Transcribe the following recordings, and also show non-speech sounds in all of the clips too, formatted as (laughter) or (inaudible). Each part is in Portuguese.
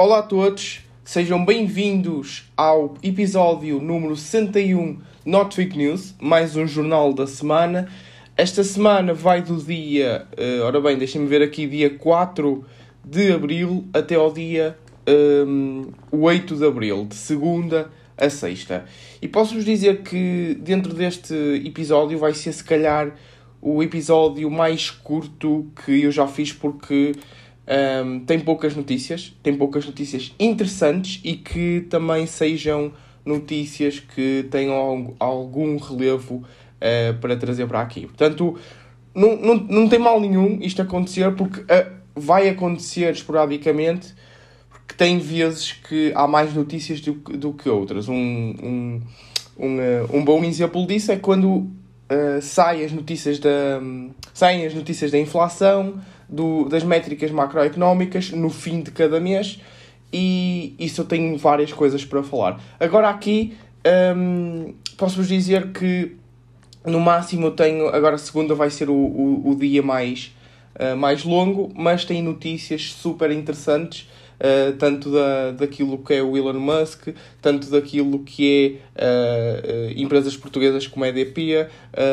Olá a todos, sejam bem-vindos ao episódio número 61 Not Fake News, mais um jornal da semana. Esta semana vai do dia, uh, ora bem, deixem-me ver aqui, dia 4 de abril até ao dia um, 8 de abril, de segunda a sexta. E posso-vos dizer que dentro deste episódio vai ser, se calhar, o episódio mais curto que eu já fiz porque um, tem poucas notícias, tem poucas notícias interessantes e que também sejam notícias que tenham algum relevo uh, para trazer para aqui. Portanto, não, não, não tem mal nenhum isto acontecer, porque uh, vai acontecer esporadicamente, porque tem vezes que há mais notícias do, do que outras. Um, um, um, uh, um bom exemplo disso é quando uh, saem as notícias da, saem as notícias da inflação, do, das métricas macroeconómicas no fim de cada mês e isso eu tenho várias coisas para falar. Agora aqui um, posso-vos dizer que no máximo eu tenho, agora segunda vai ser o, o, o dia mais, uh, mais longo, mas tem notícias super interessantes uh, tanto da, daquilo que é o Elon Musk, tanto daquilo que é uh, empresas portuguesas como a EDP,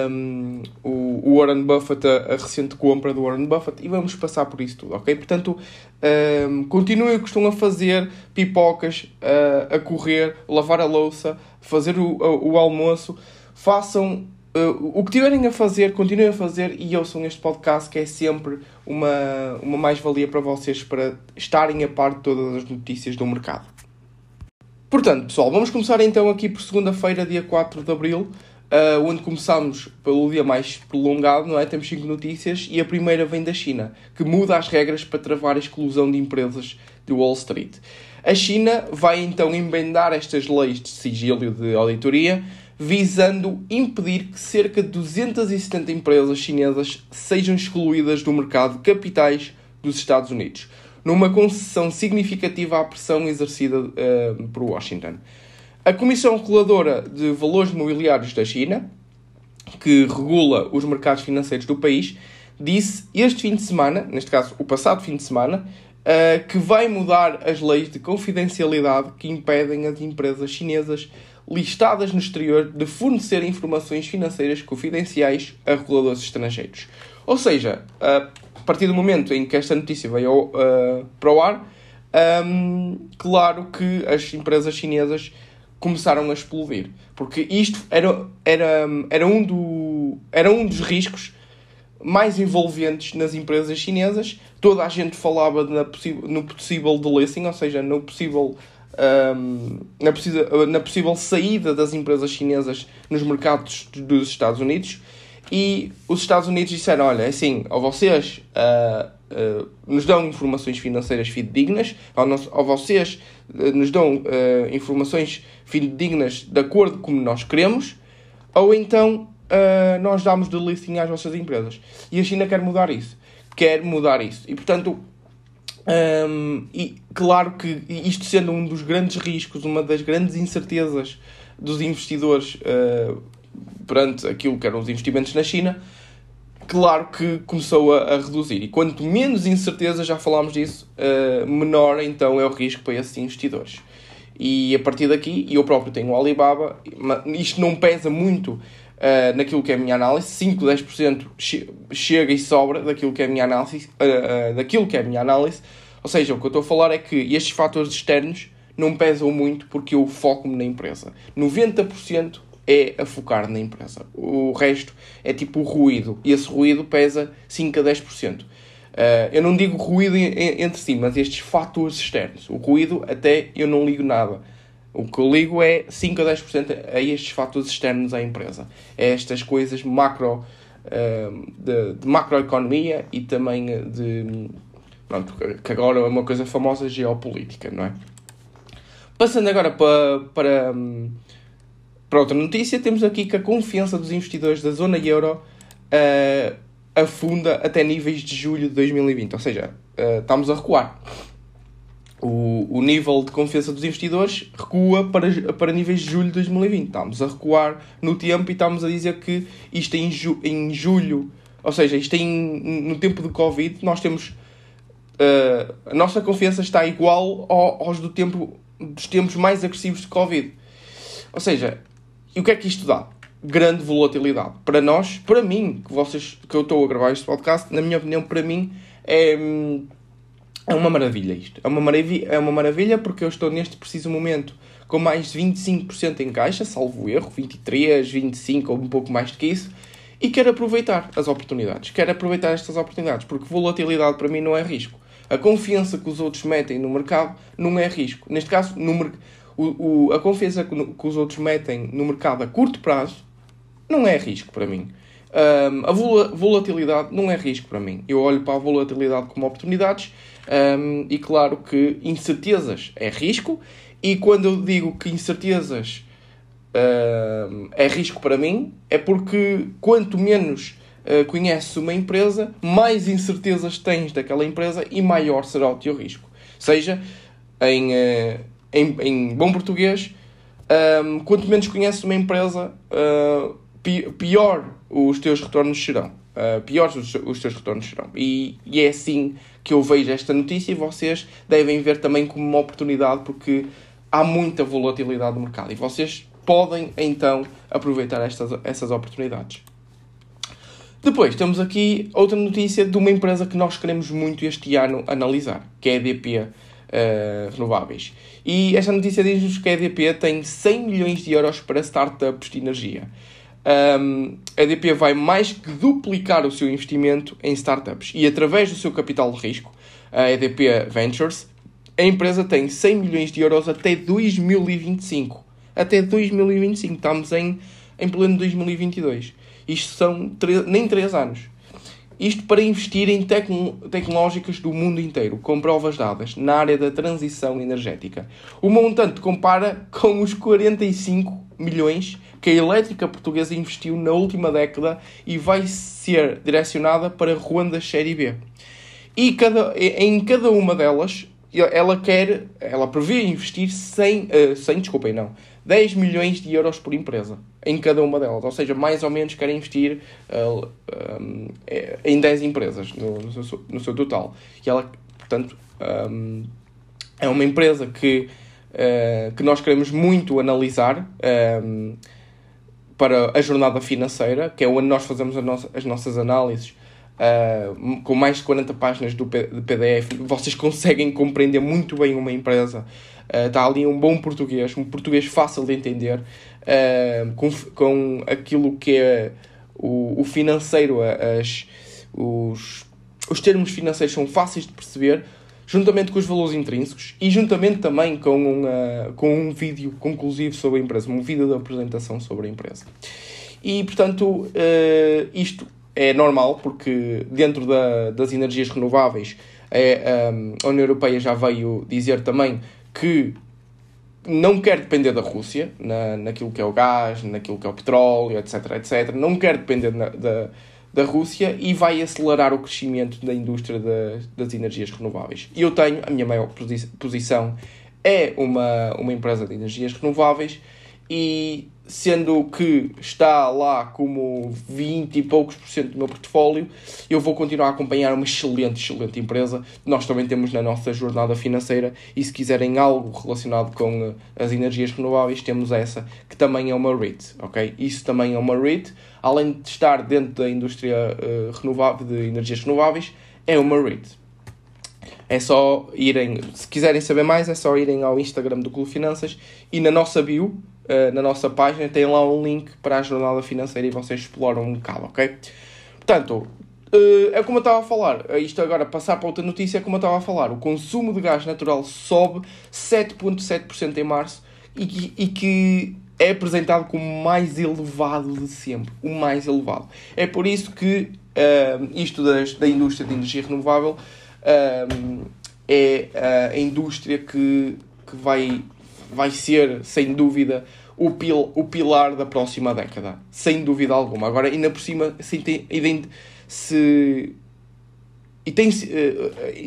um, o, o Warren Buffett, a, a, recente compra do Warren Buffett, e vamos passar por isso tudo, ok? Portanto, um, continuem o que estão a fazer, pipocas, uh, a correr, lavar a louça, fazer o, o, o almoço, façam Uh, o que tiverem a fazer, continuem a fazer e ouçam este podcast que é sempre uma, uma mais-valia para vocês para estarem a par de todas as notícias do mercado. Portanto, pessoal, vamos começar então aqui por segunda-feira, dia 4 de Abril, uh, onde começamos pelo dia mais prolongado, não é? Temos 5 notícias e a primeira vem da China, que muda as regras para travar a exclusão de empresas de Wall Street. A China vai então embendar estas leis de sigilo de auditoria visando impedir que cerca de 270 empresas chinesas sejam excluídas do mercado de capitais dos Estados Unidos, numa concessão significativa à pressão exercida uh, por Washington. A Comissão Reguladora de Valores Mobiliários da China, que regula os mercados financeiros do país, disse este fim de semana, neste caso o passado fim de semana, uh, que vai mudar as leis de confidencialidade que impedem as empresas chinesas listadas no exterior de fornecer informações financeiras confidenciais a reguladores estrangeiros. Ou seja, a partir do momento em que esta notícia veio uh, para o ar, um, claro que as empresas chinesas começaram a explodir. Porque isto era, era, era, um, do, era um dos riscos mais envolventes nas empresas chinesas. Toda a gente falava na no possível delisting, ou seja, no possível um, na, possível, na possível saída das empresas chinesas nos mercados dos Estados Unidos e os Estados Unidos disseram, olha, é assim, ou vocês uh, uh, nos dão informações financeiras fidedignas, ou, nós, ou vocês uh, nos dão informações fidedignas de acordo como nós queremos, ou então nós damos de listing às vossas empresas. E a China quer mudar isso. Quer mudar isso. E, portanto, um, e claro que isto sendo um dos grandes riscos, uma das grandes incertezas dos investidores uh, perante aquilo que eram os investimentos na China, claro que começou a, a reduzir. E quanto menos incerteza, já falámos disso, uh, menor então é o risco para esses investidores. E a partir daqui, eu próprio tenho o Alibaba, isto não pesa muito uh, naquilo que é a minha análise, 5, 10% chega e sobra daquilo que é a minha análise, uh, uh, daquilo que é minha análise. Ou seja, o que eu estou a falar é que estes fatores externos não pesam muito porque eu foco-me na empresa. 90% é a focar na empresa. O resto é tipo ruído. E esse ruído pesa 5 a 10%. Uh, eu não digo ruído entre si, mas estes fatores externos. O ruído, até eu não ligo nada. O que eu ligo é 5 a 10% a estes fatores externos à empresa. É estas coisas macro, uh, de, de, macroeconomia e também de. Pronto, que agora é uma coisa famosa geopolítica, não é? Passando agora para, para, para outra notícia, temos aqui que a confiança dos investidores da zona euro uh, afunda até níveis de julho de 2020. Ou seja, uh, estamos a recuar o, o nível de confiança dos investidores recua para, para níveis de julho de 2020. Estamos a recuar no tempo e estamos a dizer que isto em, ju, em julho, ou seja, isto em, no tempo de Covid, nós temos uh, a nossa confiança está igual ao, aos do tempo, dos tempos mais agressivos de Covid. Ou seja, e o que é que isto dá? Grande volatilidade. Para nós, para mim, que, vocês, que eu estou a gravar este podcast, na minha opinião, para mim, é, é uma maravilha isto. É uma maravilha, é uma maravilha porque eu estou neste preciso momento com mais de 25% em caixa, salvo erro, 23, 25 ou um pouco mais do que isso, e quero aproveitar as oportunidades. Quero aproveitar estas oportunidades, porque volatilidade para mim não é risco. A confiança que os outros metem no mercado não é risco. Neste caso, no, o, o, a confiança que, no, que, os outros metem no mercado a curto prazo não é risco para mim. Um, a volatilidade não é risco para mim. Eu olho para a volatilidade como oportunidades um, e claro que incertezas é risco e quando eu digo que incertezas é risco para mim, é porque quanto menos uh, conheces uma empresa, mais incertezas tens daquela empresa e maior será o teu risco. Seja, em, uh, em, em, bom português, um, quanto menos conheces uma empresa, uh, pior os teus retornos serão. Uh, piores os, os teus retornos serão. E, e, é assim que eu vejo esta notícia e vocês devem ver também como uma oportunidade porque há muita volatilidade no mercado e vocês podem então aproveitar estas, essas oportunidades. Depois temos aqui outra notícia de uma empresa que nós queremos muito este ano analisar, que é a EDP uh, eh, Renováveis. E esta notícia diz-nos que a EDP tem 100 milhões de euros para startups de energia. Um, a EDP vai mais que duplicar o seu investimento em startups e através do seu capital de risco, a EDP Ventures, a empresa tem 100 milhões de euros até 2025. Até 2025. Estamos em, em pleno 2022. Isto são nem 3 anos. Isto para investir em tecno tecnológicas do mundo inteiro, com provas dadas, na área da transição energética. O montante compara com os 45 milhões que a elétrica portuguesa investiu na última década e vai ser direcionada para Ruandas Série B. E cada, em cada uma delas, ela quer, ela prevê investir 100, uh, 100 desculpem, não, 10 milhões de euros por empresa em cada uma delas. Ou seja, mais ou menos quer investir uh, um, em 10 empresas no, no, seu, no, seu, total. E ela, portanto, um, é uma empresa que, uh, que nós queremos muito analisar um, para a jornada financeira, que é onde nós fazemos as nossas análises Uh, com mais de 40 páginas do de PDF, vocês conseguem compreender muito bem uma empresa. Uh, está ali um bom português, um português fácil de entender, uh, com, com aquilo que é o, o financeiro, as, os, os termos financeiros são fáceis de perceber, juntamente com os valores intrínsecos e juntamente também com, uma, com um vídeo conclusivo sobre a empresa, um vídeo de apresentação sobre a empresa. E, portanto, isto é normal, porque dentro da, das energias renováveis, é, um, a União Europeia já veio dizer também que não quer depender da Rússia, na, naquilo que é o gás, naquilo que é o petróleo, etc, etc. Não quer depender da, da Rússia e vai acelerar o crescimento da indústria da, das energias renováveis. E eu tenho, a minha maior posição é uma, uma empresa de energias renováveis e sendo que está lá como 20 e poucos por cento do meu portfólio, eu vou continuar a acompanhar uma excelente, excelente empresa. Nós também temos na nossa jornada financeira e se quiserem algo relacionado com eh, as energias renováveis, temos essa, que também é uma REIT, ok? Isso também é uma REIT, além de estar dentro da indústria uh, renovável, de energias renováveis, é uma REIT. É só irem, se quiserem saber mais, é só irem ao Instagram do Clube Finanças e na nossa bio uh, na nossa página, tem lá um link para a jornada financeira e vocês exploram um bocado, ok? Portanto, uh, é como eu estava a falar, eh, isto agora, passar para outra notícia, é como eu estava a falar, o consumo de gás natural sobe 7,7% em março e, e que é apresentado como o mais elevado de sempre, o mais elevado. É por isso que uh, isto das, da indústria de energia renovável uh, é a indústria que, que vai vai ser, sem dúvida, o, pil, o pilar da próxima década. Sem dúvida alguma. Agora, ainda por cima, se, se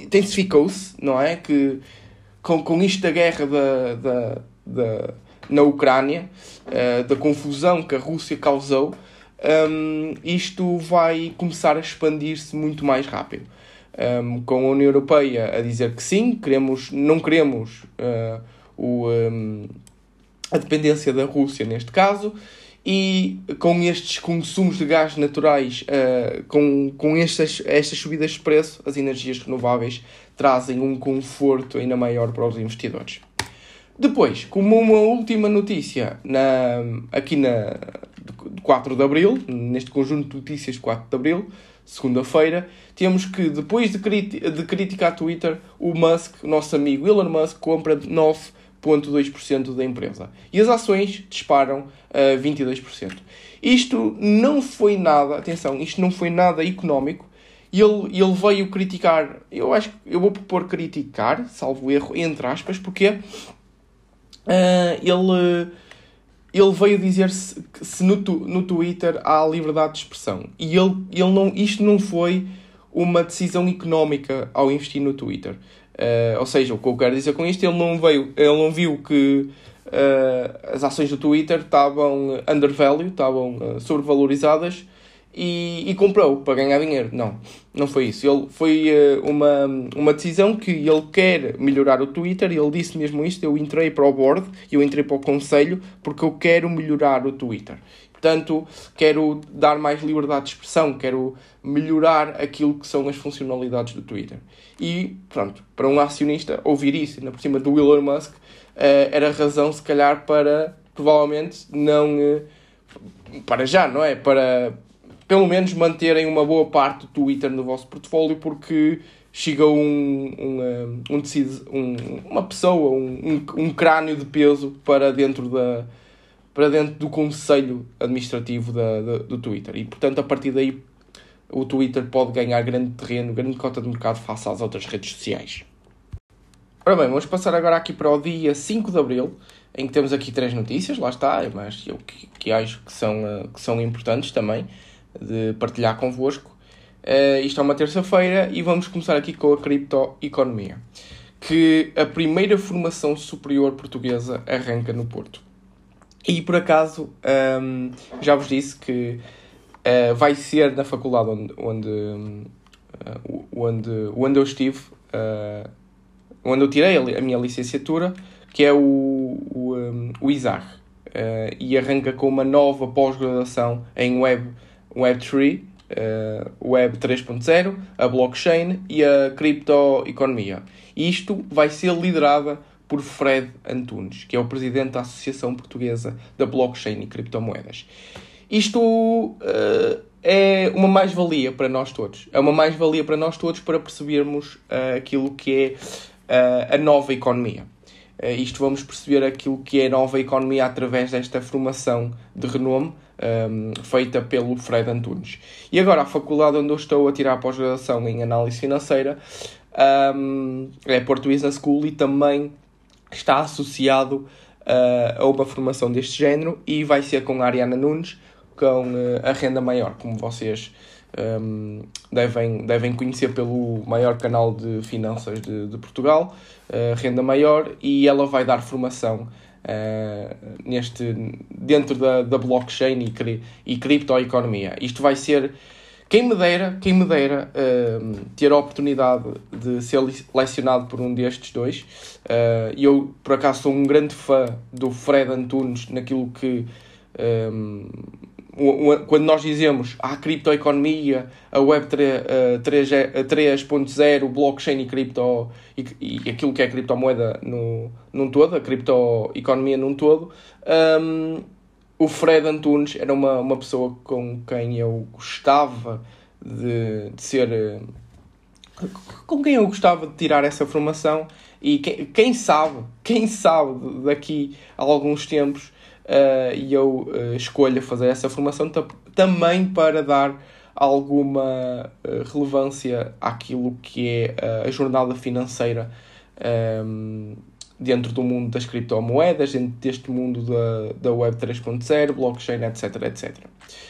intensificou-se, não é? Que com, com isto da guerra da, da, da, na Ucrânia, uh, da confusão que a Rússia causou, um, isto vai começar a expandir-se muito mais rápido. um, com a União Europeia a dizer que sim, queremos, não queremos uh, o, um, a dependência da Rússia neste caso, e com estes consumos de gás naturais, uh, com, com estas, estas subidas de preço, as energias renováveis trazem um conforto ainda maior para os investidores. Depois, como uma última notícia, na, aqui na 4 de Abril, neste conjunto de notícias 4 de Abril, segunda-feira, temos que, depois de, de criticar Twitter, o Musk, nosso amigo Elon Musk, compra 9,2% da empresa. E as ações disparam a uh, 22%. Isto não foi nada, atenção, isto não foi nada económico. E ele, ele veio criticar, eu acho que eu vou propor criticar, salvo erro, entre aspas, porque uh, ele ele veio dizer se, se no, no Twitter há liberdade de expressão. E ele, ele não, isto não foi uma decisão económica ao investir no Twitter. Uh, ou seja, o que eu quero dizer com isto, ele não, veio, ele não viu que uh, as ações do Twitter estavam undervalued, estavam uh, sobrevalorizadas e, e, comprou para ganhar dinheiro. Não, não foi isso. Ele, foi uma, uma decisão que ele quer melhorar o Twitter. Ele disse mesmo isto. Eu entrei para o board, eu entrei para o conselho porque eu quero melhorar o Twitter. Portanto, quero dar mais liberdade de expressão, quero melhorar aquilo que são as funcionalidades do Twitter. E, pronto, para um acionista ouvir isso, ainda por cima do Elon Musk, uh, era razão, se calhar, para provavelmente não. Uh, para já, não é? Para, pelo menos manterem uma boa parte do Twitter no vosso portfólio, porque chega um, um, um, um uma pessoa, um, um, crânio de peso para dentro, da, para dentro do conselho administrativo da, da, do Twitter. E, portanto, a partir daí, o Twitter pode ganhar grande terreno, grande cota de mercado face às outras redes sociais. Ora bem, vamos passar agora aqui para o dia 5 de Abril, em que temos aqui três notícias, lá está, mas eu que, que acho que são, eh, que são importantes também de partilhar convosco. Uh, isto é uma terça-feira e vamos começar aqui com a criptoeconomia. Que a primeira formação superior portuguesa arranca no Porto. E por acaso, um, ehm, já vos disse que uh, vai ser na faculdade onde, onde, uh, onde, onde eu estive, uh, onde eu tirei a, minha licenciatura, que é o, o, um, o ISAR. e arranca com uma nova pós-graduação em Web Web3, uh, Web 3.0, a blockchain e a criptoeconomia. Isto vai ser liderada por Fred Antunes, que é o presidente da Associação Portuguesa da Blockchain e Criptomoedas. Isto uh, é uma mais-valia para nós todos. É uma mais-valia para nós todos para percebermos uh, aquilo que é uh, a nova economia. isto vamos perceber aquilo que é a nova economia através desta formação de renome um, feita pelo Fred Antunes. E agora, a faculdade onde eu estou a tirar a pós-graduação em análise financeira um, é Porto Business School e também está associado uh, a uma formação deste género e vai ser com a Ariana Nunes, com uh, a renda maior, como vocês um, devem, devem conhecer pelo maior canal de finanças de, de Portugal, uh, Renda Maior, e ela vai dar formação uh, neste, dentro da, da blockchain e, cri, e criptoeconomia. Isto vai ser. Quem me dera, quem me dera uh, ter a oportunidade de ser lecionado por um destes dois. Uh, eu, por acaso, sou um grande fã do Fred Antunes naquilo que um, quando nós dizemos a criptoeconomia, a Web 3.0, o blockchain e cripto e, e, aquilo que é criptomoeda no, num todo, a criptoeconomia num todo, um, o Fred Antunes era uma, uma pessoa com quem eu gostava de, de ser. com quem eu gostava de tirar essa formação e quem, quem sabe, quem sabe daqui a alguns tempos uh, e eu uh, escolho fazer essa formação também para dar alguma uh, relevância àquilo que é a jornada financeira um, ehm, dentro do mundo das criptomoedas, dentro deste mundo da, da Web 3.0, blockchain, etc, etc.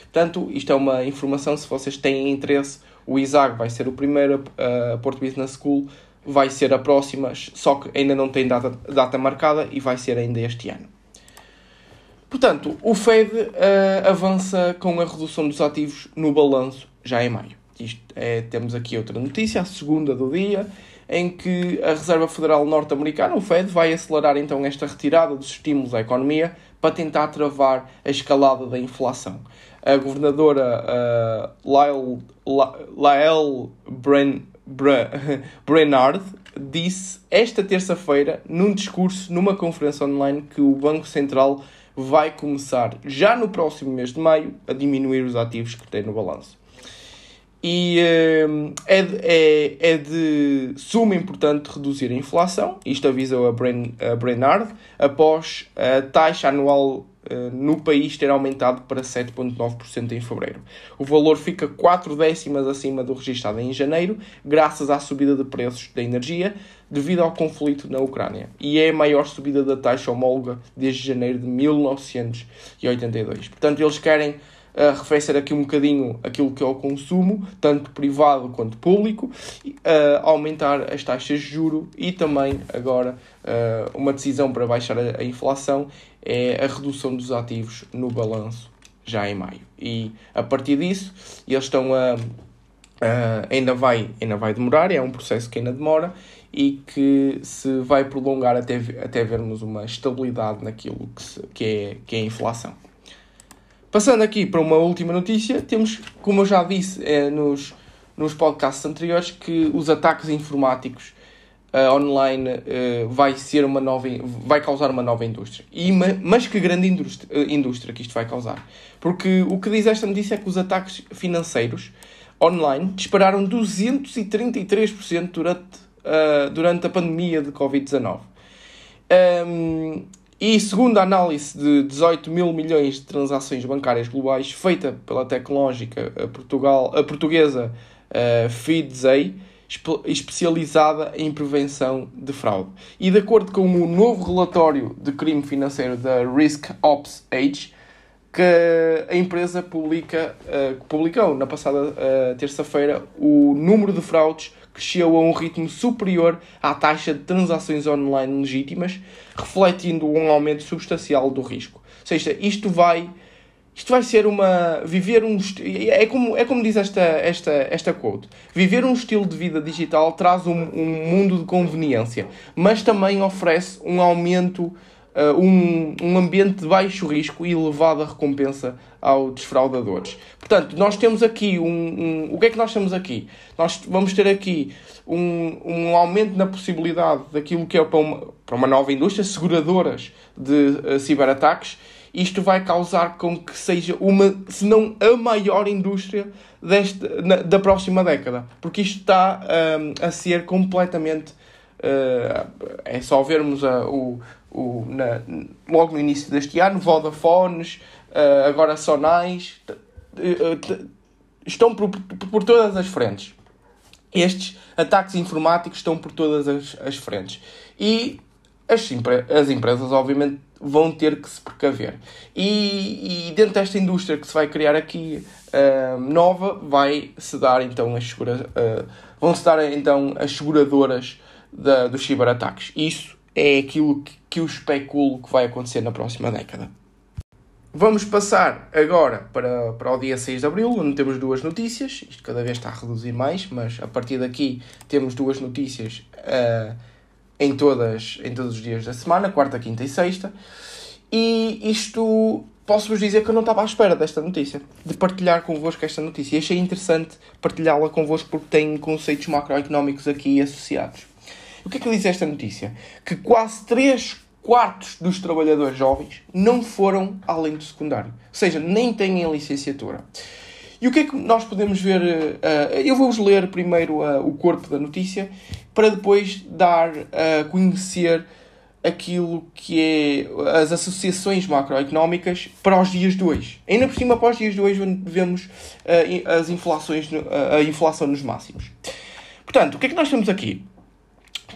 Portanto, isto é uma informação, se vocês têm interesse, o ISAG vai ser o primeiro, a Porto Business School vai ser a próxima, só que ainda não tem data, data marcada e vai ser ainda este ano. Portanto, o Fed uh, avança com a redução dos ativos no balanço já em maio. Isto é, temos aqui outra notícia, a segunda do dia, em que a Reserva Federal Norte-Americana, o Fed, vai acelerar então esta retirada dos estímulos à economia para tentar travar a escalada da inflação. A governadora uh, Lyle, Lael Bren, (laughs) Brenard disse esta terça-feira, num discurso numa conferência online, que o Banco Central vai começar já no próximo mês de maio a diminuir os ativos que tem no balanço. E uh, é, de, é, é de suma importante reduzir a inflação, isto avisou a, Bren, a após a taxa anual no país ter aumentado para 7,9% em fevereiro. O valor fica 4 décimas acima do registrado em janeiro, graças à subida de preços da energia devido ao conflito na Ucrânia, e é a maior subida da taxa homóloga desde janeiro de 1982. Portanto, eles querem uh, arrefecer aqui um bocadinho aquilo que é o consumo, tanto privado quanto público, uh, aumentar as taxas de juro e também agora uma decisão para baixar a, inflação é a redução dos ativos no balanço já em maio. E a partir disso, eles estão a. ainda, vai, ainda vai demorar, é um processo que ainda demora e que se vai prolongar até, até vermos uma estabilidade naquilo que, se, que, é, que é a inflação. Passando aqui para uma última notícia, temos, como eu já disse é, nos, nos podcasts anteriores, que os ataques informáticos uh, online uh, vai ser uma nova vai causar uma nova indústria. E mas que grande indústria, uh, indústria que isto vai causar. Porque o que diz esta notícia é que os ataques financeiros online dispararam 233% durante durante a pandemia de covid-19 um, e segundo a análise de 18 mil milhões de transações bancárias globais feita pela tecnológica Portugal, a portuguesa uh, FeedZay, especializada em prevenção de fraude. E de acordo com o novo relatório de crime financeiro da Risk Ops Age, que a empresa publica, uh, publicou na passada uh, terça-feira o número de fraudes cresceu a um ritmo superior à taxa de transações online legítimas, refletindo um aumento substancial do risco. Ou seja, isto vai isto vai ser uma viver um é como é como diz esta esta esta quote viver um estilo de vida digital traz um, um mundo de conveniência mas também oferece um aumento uh, um, um ambiente de baixo risco e elevada recompensa aos defraudadores. Portanto, nós temos aqui um, um, O que é que nós temos aqui? Nós vamos ter aqui um, um aumento na possibilidade daquilo que é para uma, para uma nova indústria, seguradoras de uh, ciberataques. Isto vai causar com que seja uma, se não a maior indústria deste, na, da próxima década. Porque isto está um, a ser completamente. Uh, é só vermos a, o, o, na, logo no início deste ano, Vodafones, uh, agora Sonais, estão por, por, todas as frentes. Estes ataques informáticos estão por todas as, as frentes. E as, as empresas, obviamente, vão ter que se precaver. E, e dentro desta indústria que se vai criar aqui uh, nova, vai se dar então as segura, uh, vão se dar então as seguradoras da, dos ciberataques. Isso é aquilo que, que eu especulo que vai acontecer na próxima década. Vamos passar agora para, para o dia 6 de Abril, onde temos duas notícias. Isto cada vez está a reduzir mais, mas a partir daqui temos duas notícias uh, em, todas, em todos os dias da semana, quarta, quinta e sexta. E isto posso-vos dizer que eu não estava à espera desta notícia, de partilhar convosco esta notícia. E achei interessante partilhá-la convosco porque tem conceitos macroeconómicos aqui associados. O que é que diz esta notícia? Que quase 3 quartos dos trabalhadores jovens não foram além do secundário. Ou seja, nem têm licenciatura. E o que é que nós podemos ver? Uh, eu vou-vos ler primeiro uh, o corpo da notícia para depois dar a conhecer aquilo que é as associações macroeconómicas para os dias de hoje. Ainda por cima, para os dias de hoje, onde vemos as inflações, a inflação nos máximos. Portanto, o que é que nós temos aqui?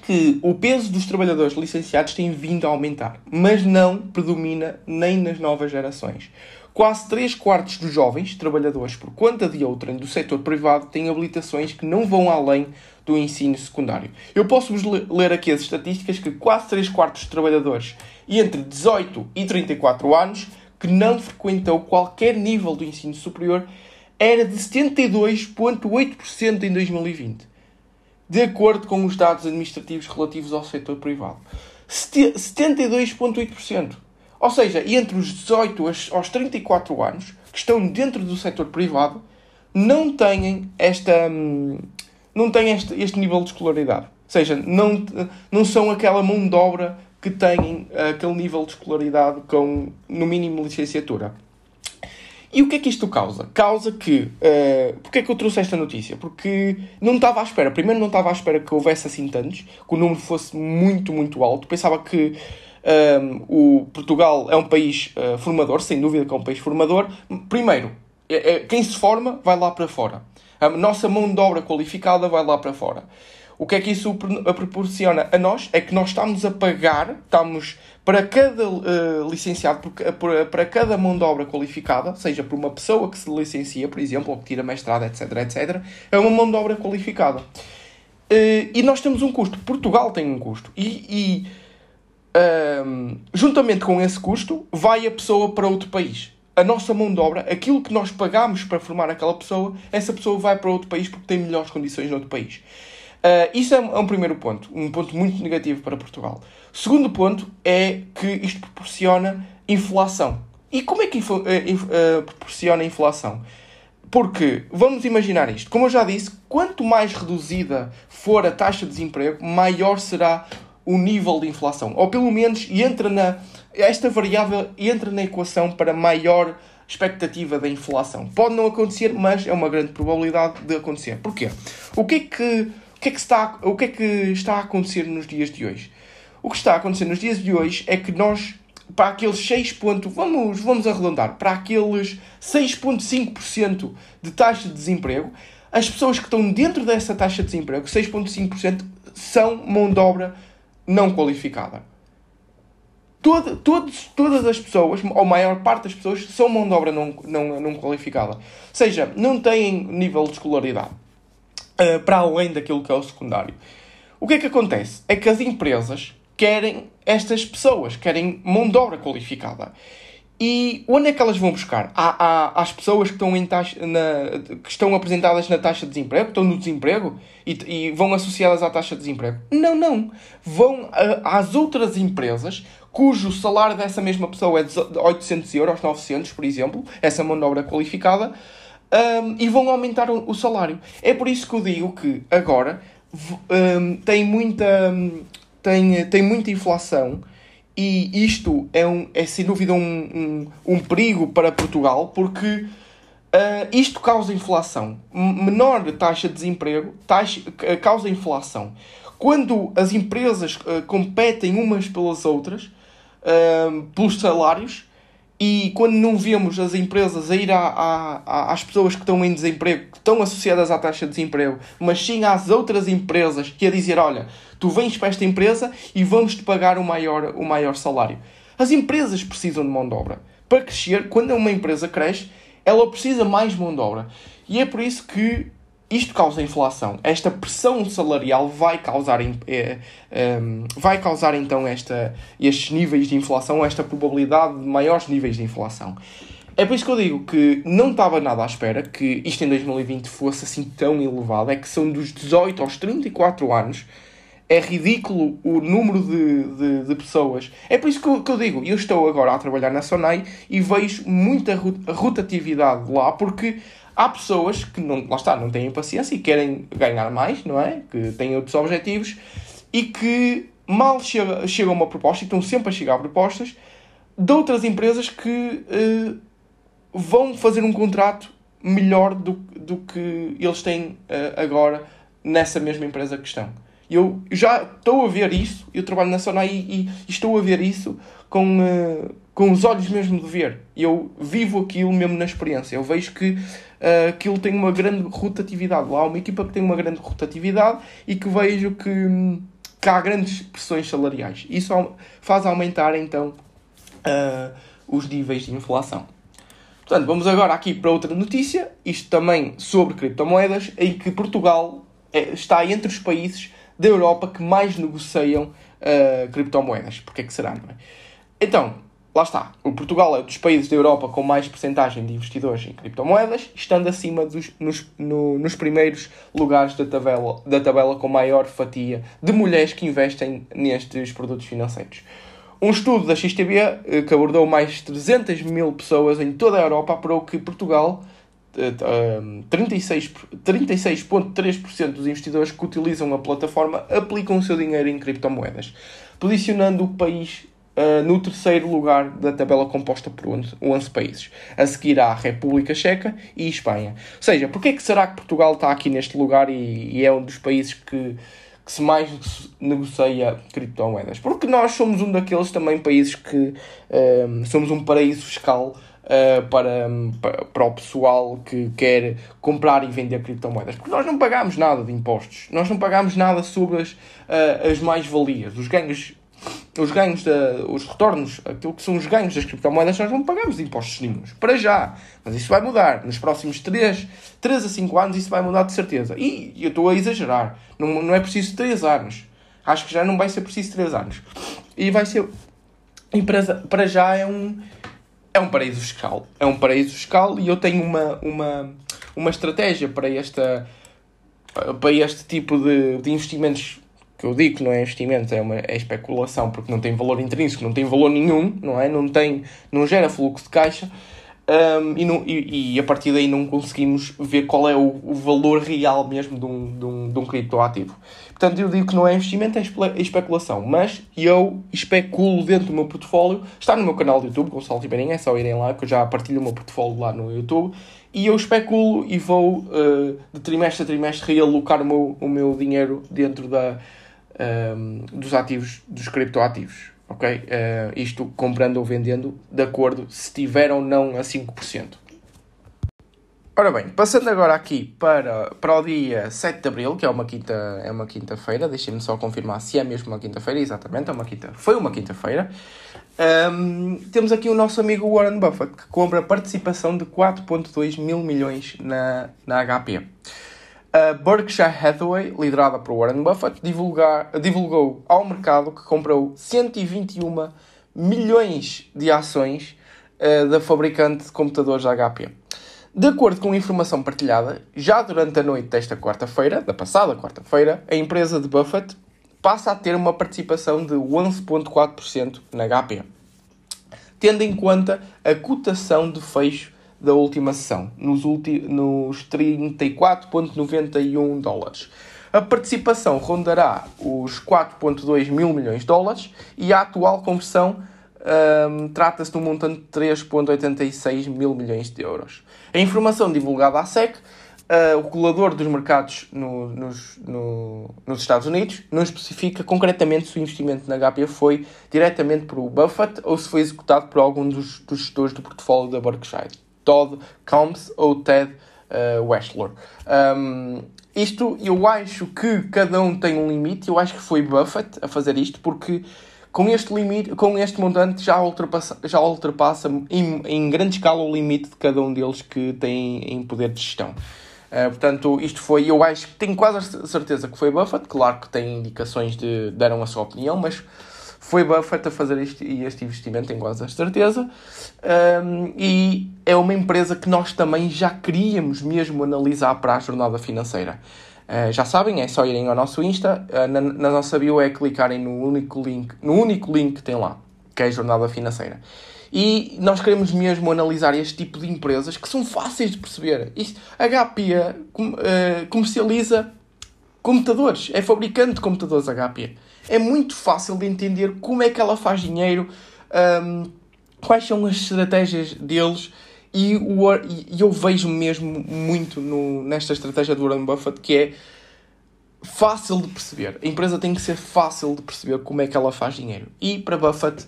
que o peso dos trabalhadores licenciados tem vindo a aumentar, mas não predomina nem nas novas gerações. Quase 3 quartos dos jovens trabalhadores por conta de outrem do setor privado têm habilitações que não vão além do ensino secundário. Eu posso-vos ler aqui as estatísticas que quase 3 quartos dos trabalhadores entre 18 e 34 anos que não frequentou qualquer nível do ensino superior era de 72,8% em 2020, de acordo com os dados administrativos relativos ao setor privado. 72,8%. Ou seja, entre os 18 aos 34 anos, que estão dentro do setor privado, não têm esta hum, não têm este, este nível de escolaridade. Ou seja, não, não são aquela mão de obra que têm aquele nível de escolaridade com, no mínimo, licenciatura. E o que é que isto causa? Causa que. Uh, Porquê é que eu trouxe esta notícia? Porque não estava à espera. Primeiro, não estava à espera que houvesse assim tantos, que o número fosse muito, muito alto. Pensava que um, o Portugal é um país uh, formador, sem dúvida que é um país formador. Primeiro, é, é, quem se forma vai lá para fora. A nossa mão de obra qualificada vai lá para fora. O que é que isso proporciona a nós? É que nós estamos a pagar, estamos para cada uh, licenciado, para cada mão de obra qualificada, seja por uma pessoa que se licencia, por exemplo, ou que tira mestrado, etc, etc, é uma mão de obra qualificada. Uh, e nós temos um custo. Portugal tem um custo. E, e uh, juntamente com esse custo, vai a pessoa para outro país. A nossa mão de obra, aquilo que nós pagamos para formar aquela pessoa, essa pessoa vai para outro país porque tem melhores condições no outro país. Uh, isso é um, é um, primeiro ponto, um ponto muito negativo para Portugal. Segundo ponto é que isto proporciona inflação. E como é que uh, uh, proporciona inflação? Porque, vamos imaginar isto, como eu já disse, quanto mais reduzida for a taxa de desemprego, maior será o nível de inflação. Ou pelo menos entra na, esta variável entra na equação para maior expectativa da inflação. Pode não acontecer, mas é uma grande probabilidade de acontecer. Porquê? O que é que que é que está, o que é que está a acontecer nos dias de hoje? O que está a acontecer nos dias de hoje é que nós, para aqueles 6 pontos, vamos, vamos arredondar, para aqueles 6,5% de taxa de desemprego, as pessoas que estão dentro dessa taxa de desemprego, 6,5%, são mão de obra não qualificada. Toda, todos, todas as pessoas, ou a maior parte das pessoas, são mão de obra não, não, não qualificada. Ou seja, não têm nível de escolaridade. Eh, para além daquilo que é o secundário. O que é que acontece? É que as empresas querem estas pessoas, querem mão de obra qualificada. E onde é que elas vão buscar? Há, há, as pessoas que estão, em taxa, na, que estão apresentadas na taxa de desemprego, estão no desemprego e, e vão associadas à taxa de desemprego? Não, não. Vão a, às outras empresas cujo salário dessa mesma pessoa é de 800 euros, 900, por exemplo, essa mão de obra qualificada, um, e vão aumentar o, o, salário. É por isso que eu digo que agora um, tem, muita, tem, tem muita inflação e isto é, um, é sem dúvida um, um, um perigo para Portugal porque uh, isto causa inflação. Menor taxa de desemprego taxa, causa inflação. Quando as empresas uh, competem umas pelas outras uh, pelos salários, e quando não vemos as empresas a ir à, à, às pessoas que estão em desemprego, que estão associadas à taxa de desemprego, mas sim às outras empresas que a dizer: olha, tu vens para esta empresa e vamos-te pagar o maior, o maior salário. As empresas precisam de mão de obra. Para crescer, quando uma empresa cresce, ela precisa mais mão de obra. E é por isso que isto causa inflação. Esta pressão salarial vai causar, é, é, vai causar então esta, estes níveis de inflação, esta probabilidade de maiores níveis de inflação. É por isso que eu digo que não estava nada à espera que isto em 2020 fosse assim tão elevado. É que são dos 18 aos 34 anos. É ridículo o número de, de, de pessoas. É por isso que eu, que eu, digo, eu estou agora a trabalhar na Sonai e vejo muita rotatividade lá, porque Há pessoas que, não, lá está, não têm paciência e querem ganhar mais, não é? Que têm outros objetivos e que mal chega, chega uma proposta e estão sempre a chegar a propostas de outras empresas que uh, vão fazer um contrato melhor do, do que eles têm uh, agora nessa mesma empresa que estão. Eu já estou a ver isso, eu trabalho na Sonai e, e, estou a ver isso com, uh, com os olhos mesmo de ver. Eu vivo aquilo mesmo na experiência. Eu vejo que uh, aquilo tem uma grande rotatividade. Lá há uma equipa que tem uma grande rotatividade e que vejo que, que há grandes pressões salariais. Isso faz aumentar então uh, os níveis de inflação. Portanto, vamos agora aqui para outra notícia, isto também sobre criptomoedas, em que Portugal é, está entre os países da Europa que mais negociam uh, criptomoedas. Porquê é que será, não é? Então, lá está. O Portugal é um dos países da Europa com mais percentagem de investidores em criptomoedas, estando acima dos nos, no, nos primeiros lugares da tabela, da tabela com maior fatia de mulheres que investem nestes produtos financeiros. Um estudo da XTB eh, que abordou mais de 300 mil pessoas em toda a Europa apurou que Portugal 36,3% 36 dos investidores que utilizam a plataforma aplicam o seu dinheiro em criptomoedas, posicionando o país uh, no terceiro lugar da tabela composta por 11 países, a seguir à República Checa e Espanha. Ou seja, porquê é que será que Portugal está aqui neste lugar e, e é um dos países que, que se mais negocia criptomoedas? Porque nós somos um daqueles também países que um, somos um paraíso fiscal Uh, para, para o pessoal que quer comprar e vender criptomoedas. Porque nós não pagamos nada de impostos, nós não pagamos nada sobre as, uh, as mais-valias, os ganhos os ganhos, da, os retornos, aquilo que são os ganhos das criptomoedas, nós não pagamos impostos nenhums. Para já. Mas isso vai mudar. Nos próximos 3, 3 a 5 anos isso vai mudar de certeza. E eu estou a exagerar. Não, não é preciso 3 anos. Acho que já não vai ser preciso 3 anos. E vai ser... Empresa, para já é um... É um paraíso fiscal. É um paraíso fiscal e eu tenho uma, uma, uma estratégia para esta para este tipo de, de investimentos que eu digo que não é investimento, é, uma, é especulação, porque não tem valor intrínseco, não tem valor nenhum, não é? Não, tem, não gera fluxo de caixa um, e, não, e, e, a partir daí não conseguimos ver qual é o, o valor real mesmo de um, de, um, de um criptoativo. Portanto, eu digo que não é investimento, é, é especulação. Mas eu especulo dentro do meu portfólio. Está no meu canal do YouTube, Gonçalo Ribeirinho, é só irem lá que eu já partilho o meu portfólio lá no YouTube. E eu especulo e vou uh, de trimestre a trimestre realocar o meu, o meu dinheiro dentro da, um, dos ativos, dos criptoativos. Ok? Uh, isto comprando ou vendendo de acordo se estiver ou não a 5%. Ora bem, passando agora aqui para, para o dia 7 de Abril, que é uma quinta é uma quinta-feira, deixem-me só confirmar se é mesmo uma quinta-feira, exatamente, é uma quinta, foi uma quinta-feira. Um, temos aqui o nosso amigo Warren Buffett, que compra participação de 4.2 mil milhões na, na HP. A Berkshire Hathaway, liderada por Warren Buffett, divulgar, divulgou ao mercado que comprou 121 milhões de ações uh, da fabricante de computadores HP. De acordo com informação partilhada, já durante a noite desta quarta-feira, da passada quarta-feira, a empresa de Buffett passa a ter uma participação de 11,4% na HP, tendo em conta a cotação de fecho da última sessão, nos, nos 34,91 dólares. A participação rondará os 4,2 mil milhões de dólares e a atual conversão um, trata-se de um montante de 3,86 mil milhões de euros. A informação divulgada à SEC, uh, o regulador dos mercados no, nos, no, nos Estados Unidos, não especifica concretamente se o investimento na HP foi diretamente por Buffett ou se foi executado por algum dos, dos gestores do portfólio da Berkshire. Todd Combs ou Ted uh, Westler. Um, isto, eu acho que cada um tem um limite. Eu acho que foi Buffett a fazer isto, porque com este limite, com este montante já ultrapassa, já ultrapassa em, em grande escala o limite de cada um deles que tem em poder de gestão. Uh, portanto, isto foi, eu acho que tenho quase a certeza que foi Buffett. Claro que tem indicações de deram a sua opinião, mas foi Buffett a fazer este, este investimento, tenho quase a certeza. Um, e é uma empresa que nós também já queríamos mesmo analisar para a jornada financeira. Uh, já sabem, é só irem ao nosso Insta, uh, na, na, nossa bio é clicarem no único link, no único link que tem lá, que é a jornada financeira. E nós queremos mesmo analisar este tipo de empresas que são fáceis de perceber. Isto, a HP uh, comercializa computadores, é fabricante de computadores HP é muito fácil de entender como é que ela faz dinheiro, um, quais são as estratégias deles. E, o, e eu vejo mesmo muito no, nesta estratégia do Warren Buffett que é fácil de perceber. A empresa tem que ser fácil de perceber como é que ela faz dinheiro. E para Buffett,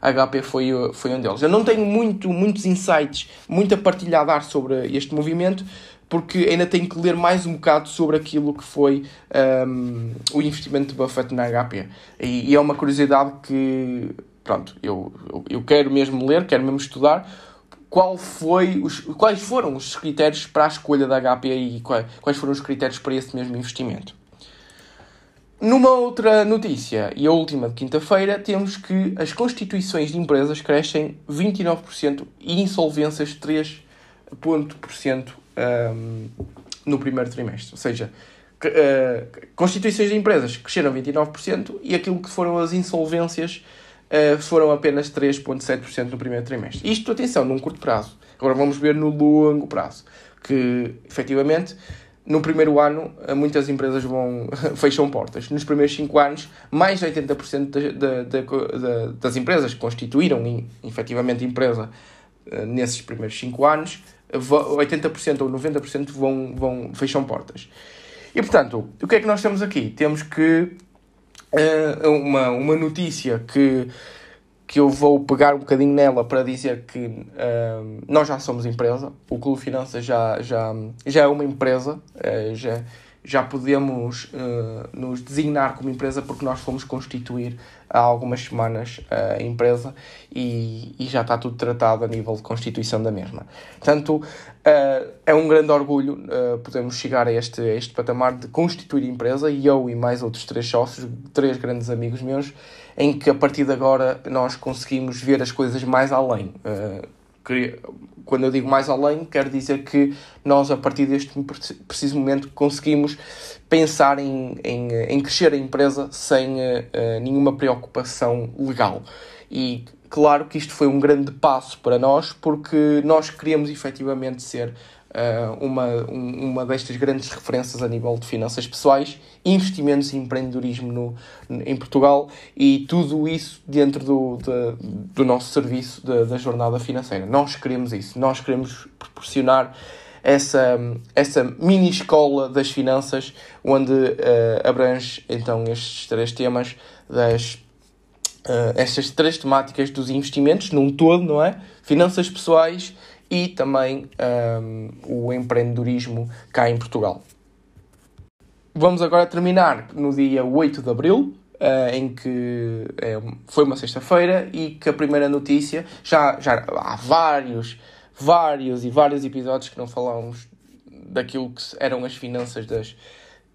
a HP foi, foi um deles. Eu não tenho muito, muitos insights, muita partilha a dar sobre este movimento, porque ainda tenho que ler mais um bocado sobre aquilo que foi um, o investimento de Buffett na HP. E, e, é uma curiosidade que, pronto, eu, eu, quero mesmo ler, quero mesmo estudar qual foi os, quais foram os critérios para a escolha da HP e quais, quais foram os critérios para esse mesmo investimento. Numa outra notícia, e a última de quinta-feira, temos que as constituições de empresas crescem 29% e insolvências 3% um, no primeiro trimestre. Ou seja, uh, constituições de empresas cresceram 29% e aquilo que foram as insolvências uh, foram apenas 3,7% no primeiro trimestre. Isto, atenção, num curto prazo. Agora vamos ver no longo prazo, que efetivamente no primeiro ano, eh, muitas empresas vão (laughs) fecham portas. Nos primeiros 5 anos, mais de 80% de, de, de, das empresas que constituíram efetivamente empresa nesses primeiros 5 anos 80% ou 90% vão, vão, fecham portas. E portanto, o que é que nós temos aqui? Temos que uh, uma, uma notícia que, que eu vou pegar um bocadinho nela para dizer que uh, nós já somos empresa, o Clube Finanças já, já, já é uma empresa, uh, já, já podemos nos designar como empresa porque nós fomos constituir há algumas semanas a empresa e, e já está tudo tratado a nível de constituição da mesma. Portanto, uh, é um grande orgulho uh, podermos chegar a este, a este patamar de constituir empresa e eu e mais outros três sócios, três grandes amigos meus, em que a partir de agora nós conseguimos ver as coisas mais além. Quando eu digo mais além, quero dizer que nós, a partir deste preciso momento, conseguimos pensar em, em, em crescer a empresa sem uh, nenhuma preocupação legal. E claro que isto foi um grande passo para nós, porque nós queríamos efetivamente ser uma, um, uma destas grandes referências a nível de finanças pessoais, investimentos e empreendedorismo no, em Portugal e tudo isso dentro do, de, do nosso serviço de, da jornada financeira. Nós queremos isso, nós queremos proporcionar essa, essa mini escola das finanças, onde uh, abrange então estes três temas das Uh, estas três temáticas dos investimentos num todo, não é? Finanças pessoais, e também um, o empreendedorismo cá em Portugal. Vamos agora terminar no dia 8 de abril, uh, em que é, foi uma sexta-feira e que a primeira notícia, já, já há vários, vários e vários episódios que não falamos daquilo que eram as finanças das,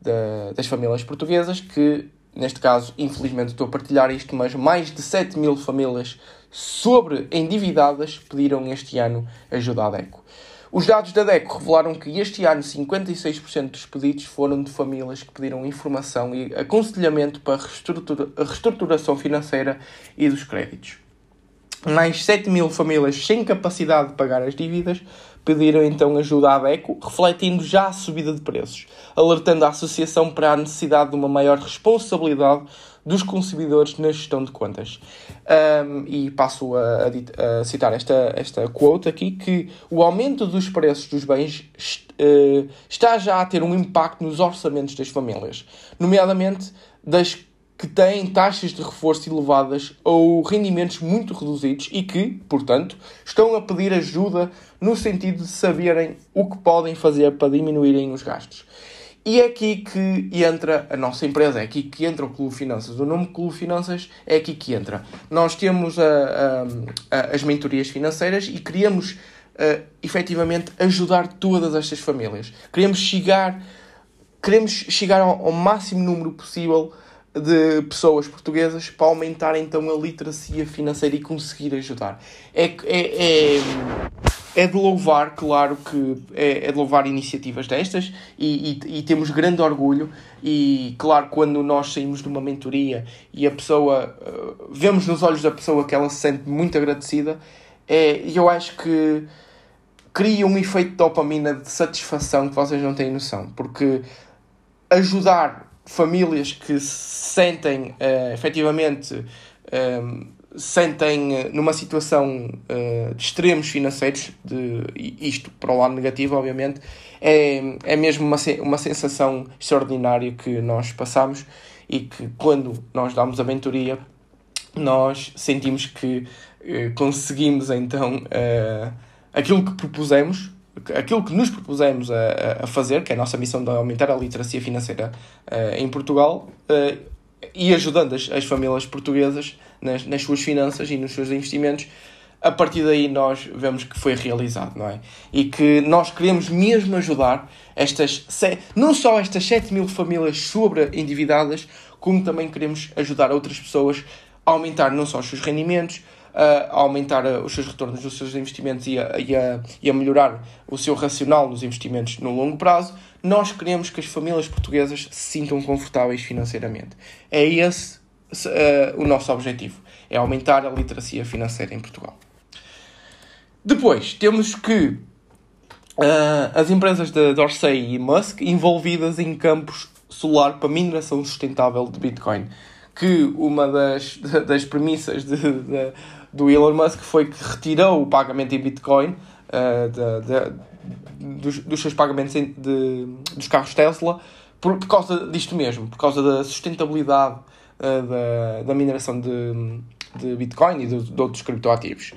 da, das famílias portuguesas, que neste caso, infelizmente estou a partilhar isto, mas mais de 7 mil famílias sobre endividadas pediram este ano ajuda à DECO. Os dados da DECO revelaram que este ano 56% dos pedidos foram de famílias que pediram informação e aconselhamento para a reestruturação financeira e dos créditos. Mais 7 mil famílias sem capacidade de pagar as dívidas pediram então ajuda à DECO, refletindo já a subida de preços, alertando a associação para a necessidade de uma maior responsabilidade dos consumidores na gestão de contas. Um, e passo a, a, a, citar esta, esta quote aqui, que o aumento dos preços dos bens uh, está já a ter um impacto nos orçamentos das famílias, nomeadamente das que têm taxas de reforço elevadas ou rendimentos muito reduzidos e que, portanto, estão a pedir ajuda no sentido de saberem o que podem fazer para diminuírem os gastos. E é aqui que entra a nossa empresa, é aqui que entra o Clube Finanças. O nome Clube Finanças é aqui que entra. Nós temos a, a, a, as mentorias financeiras e queríamos a, efetivamente ajudar todas estas famílias. Queremos chegar, queremos chegar ao, ao máximo número possível de pessoas portuguesas para aumentar então a literacia financeira e conseguir ajudar. É, é, é, é de louvar, claro que é, é de louvar iniciativas destas e, e, e, temos grande orgulho e claro quando nós saímos de uma mentoria e a pessoa uh, vemos nos olhos da pessoa que ela se sente muito agradecida é, eu acho que cria um efeito de dopamina de satisfação que vocês não têm noção porque ajudar famílias que se sentem uh, efetivamente um, eh, sentem eh, numa situação uh, de extremos financeiros, de, isto para o lado negativo, obviamente, é, é mesmo uma, uma sensação extraordinária que nós passamos e que quando nós damos a mentoria, nós sentimos que uh, conseguimos então uh, aquilo que propusemos aquilo que nos propusemos a, a, fazer, que é a nossa missão de aumentar a literacia financeira uh, em Portugal uh, e ajudando as, as famílias portuguesas nas, nas suas finanças e nos seus investimentos, a partir daí nós vemos que foi realizado, não é? E que nós queremos mesmo ajudar estas, não só estas 7 mil famílias sobre endividadas, como também queremos ajudar outras pessoas a aumentar não só os seus rendimentos, a aumentar os seus retornos dos seus investimentos e a, e, a, e a melhorar o seu racional nos investimentos no longo prazo, nós queremos que as famílias portuguesas se sintam confortáveis financeiramente. É esse uh, o nosso objetivo, é aumentar a literacia financeira em Portugal. Depois, temos que uh, as empresas de Dorsey e Musk envolvidas em campos solar para mineração sustentável de Bitcoin. Que uma das, (laughs) das premissas de, de, do Elon Musk foi que retirou o pagamento em Bitcoin uh, de, de, dos, dos, seus pagamentos em, dos carros Tesla por, por, causa disto mesmo, por causa da sustentabilidade uh, da, da mineração de, de Bitcoin e de, de outros criptoativos.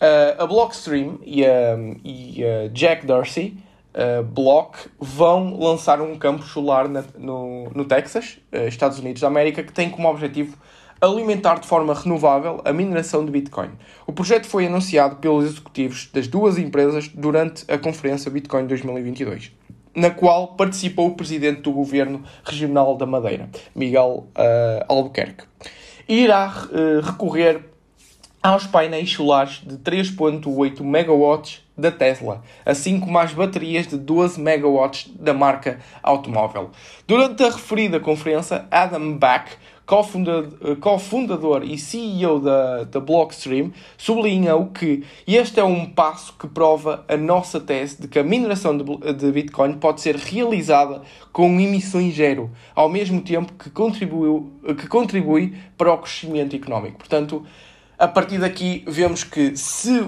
Uh, a Blockstream e a, e a Jack Dorsey uh, Block vão lançar um campo solar na, no, no Texas, uh, Estados Unidos da América, que tem como objetivo alimentar de forma renovável a mineração de Bitcoin. O projeto foi anunciado pelos executivos das duas empresas durante a conferência Bitcoin 2022, na qual participou o presidente do governo regional da Madeira, Miguel uh, Albuquerque. Irá uh, recorrer aos painéis solares de 3.8 megawatts da Tesla, assim como às baterias de 12 megawatts da marca automóvel. Durante a referida conferência, Adam Back, cofundador e CEO da, da Blockstream, sublinhou que este é um passo que prova a nossa tese de que a mineração de, de Bitcoin pode ser realizada com emissões zero, ao mesmo tempo que, contribuiu, que contribui para o crescimento económico. Portanto, a partir daqui vemos que se,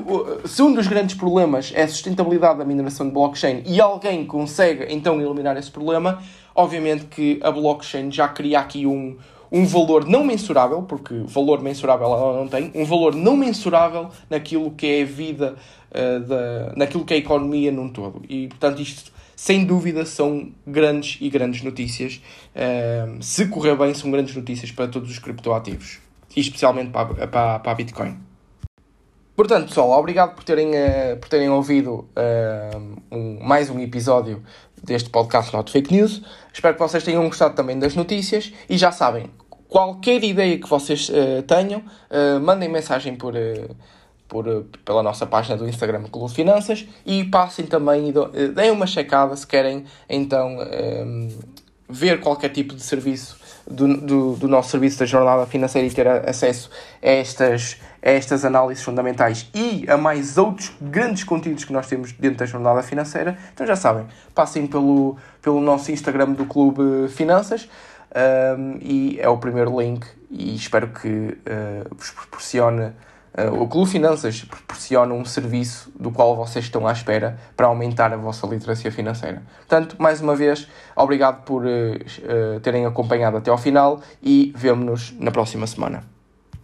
se um dos grandes problemas é a sustentabilidade da mineração de blockchain e alguém consegue então eliminar esse problema, obviamente que a blockchain já cria aqui um, um valor não mensurável, porque valor mensurável ela não tem, um valor não mensurável naquilo que é a vida, uh, da, naquilo que é a economia num todo. E portanto isto sem dúvida são grandes e grandes notícias. Uh, se correr bem, são grandes notícias para todos os criptoativos e especialmente para, para, para a Bitcoin. Portanto, pessoal, obrigado por terem, uh, por terem ouvido um, mais um episódio deste podcast Not Fake News. Espero que vocês tenham gostado também das notícias e já sabem, qualquer ideia que vocês uh, tenham, mandem mensagem por, por, pela nossa página do Instagram Clube Finanças e passem também e deem uma checada se querem então ver qualquer tipo de serviço do, do, do, nosso serviço da jornada financeira e ter acesso a estas, a estas análises fundamentais e a mais outros grandes conteúdos que nós temos dentro da jornada financeira, então já sabem, passem pelo, pelo nosso Instagram do Clube Finanças um, e é o primeiro link e espero que uh, vos proporcione Uh, o Clube Finanças proporciona um serviço do qual vocês estão à espera para aumentar a vossa literacia financeira. Portanto, mais uma vez, obrigado por uh, terem acompanhado até ao final e vemo-nos na próxima semana.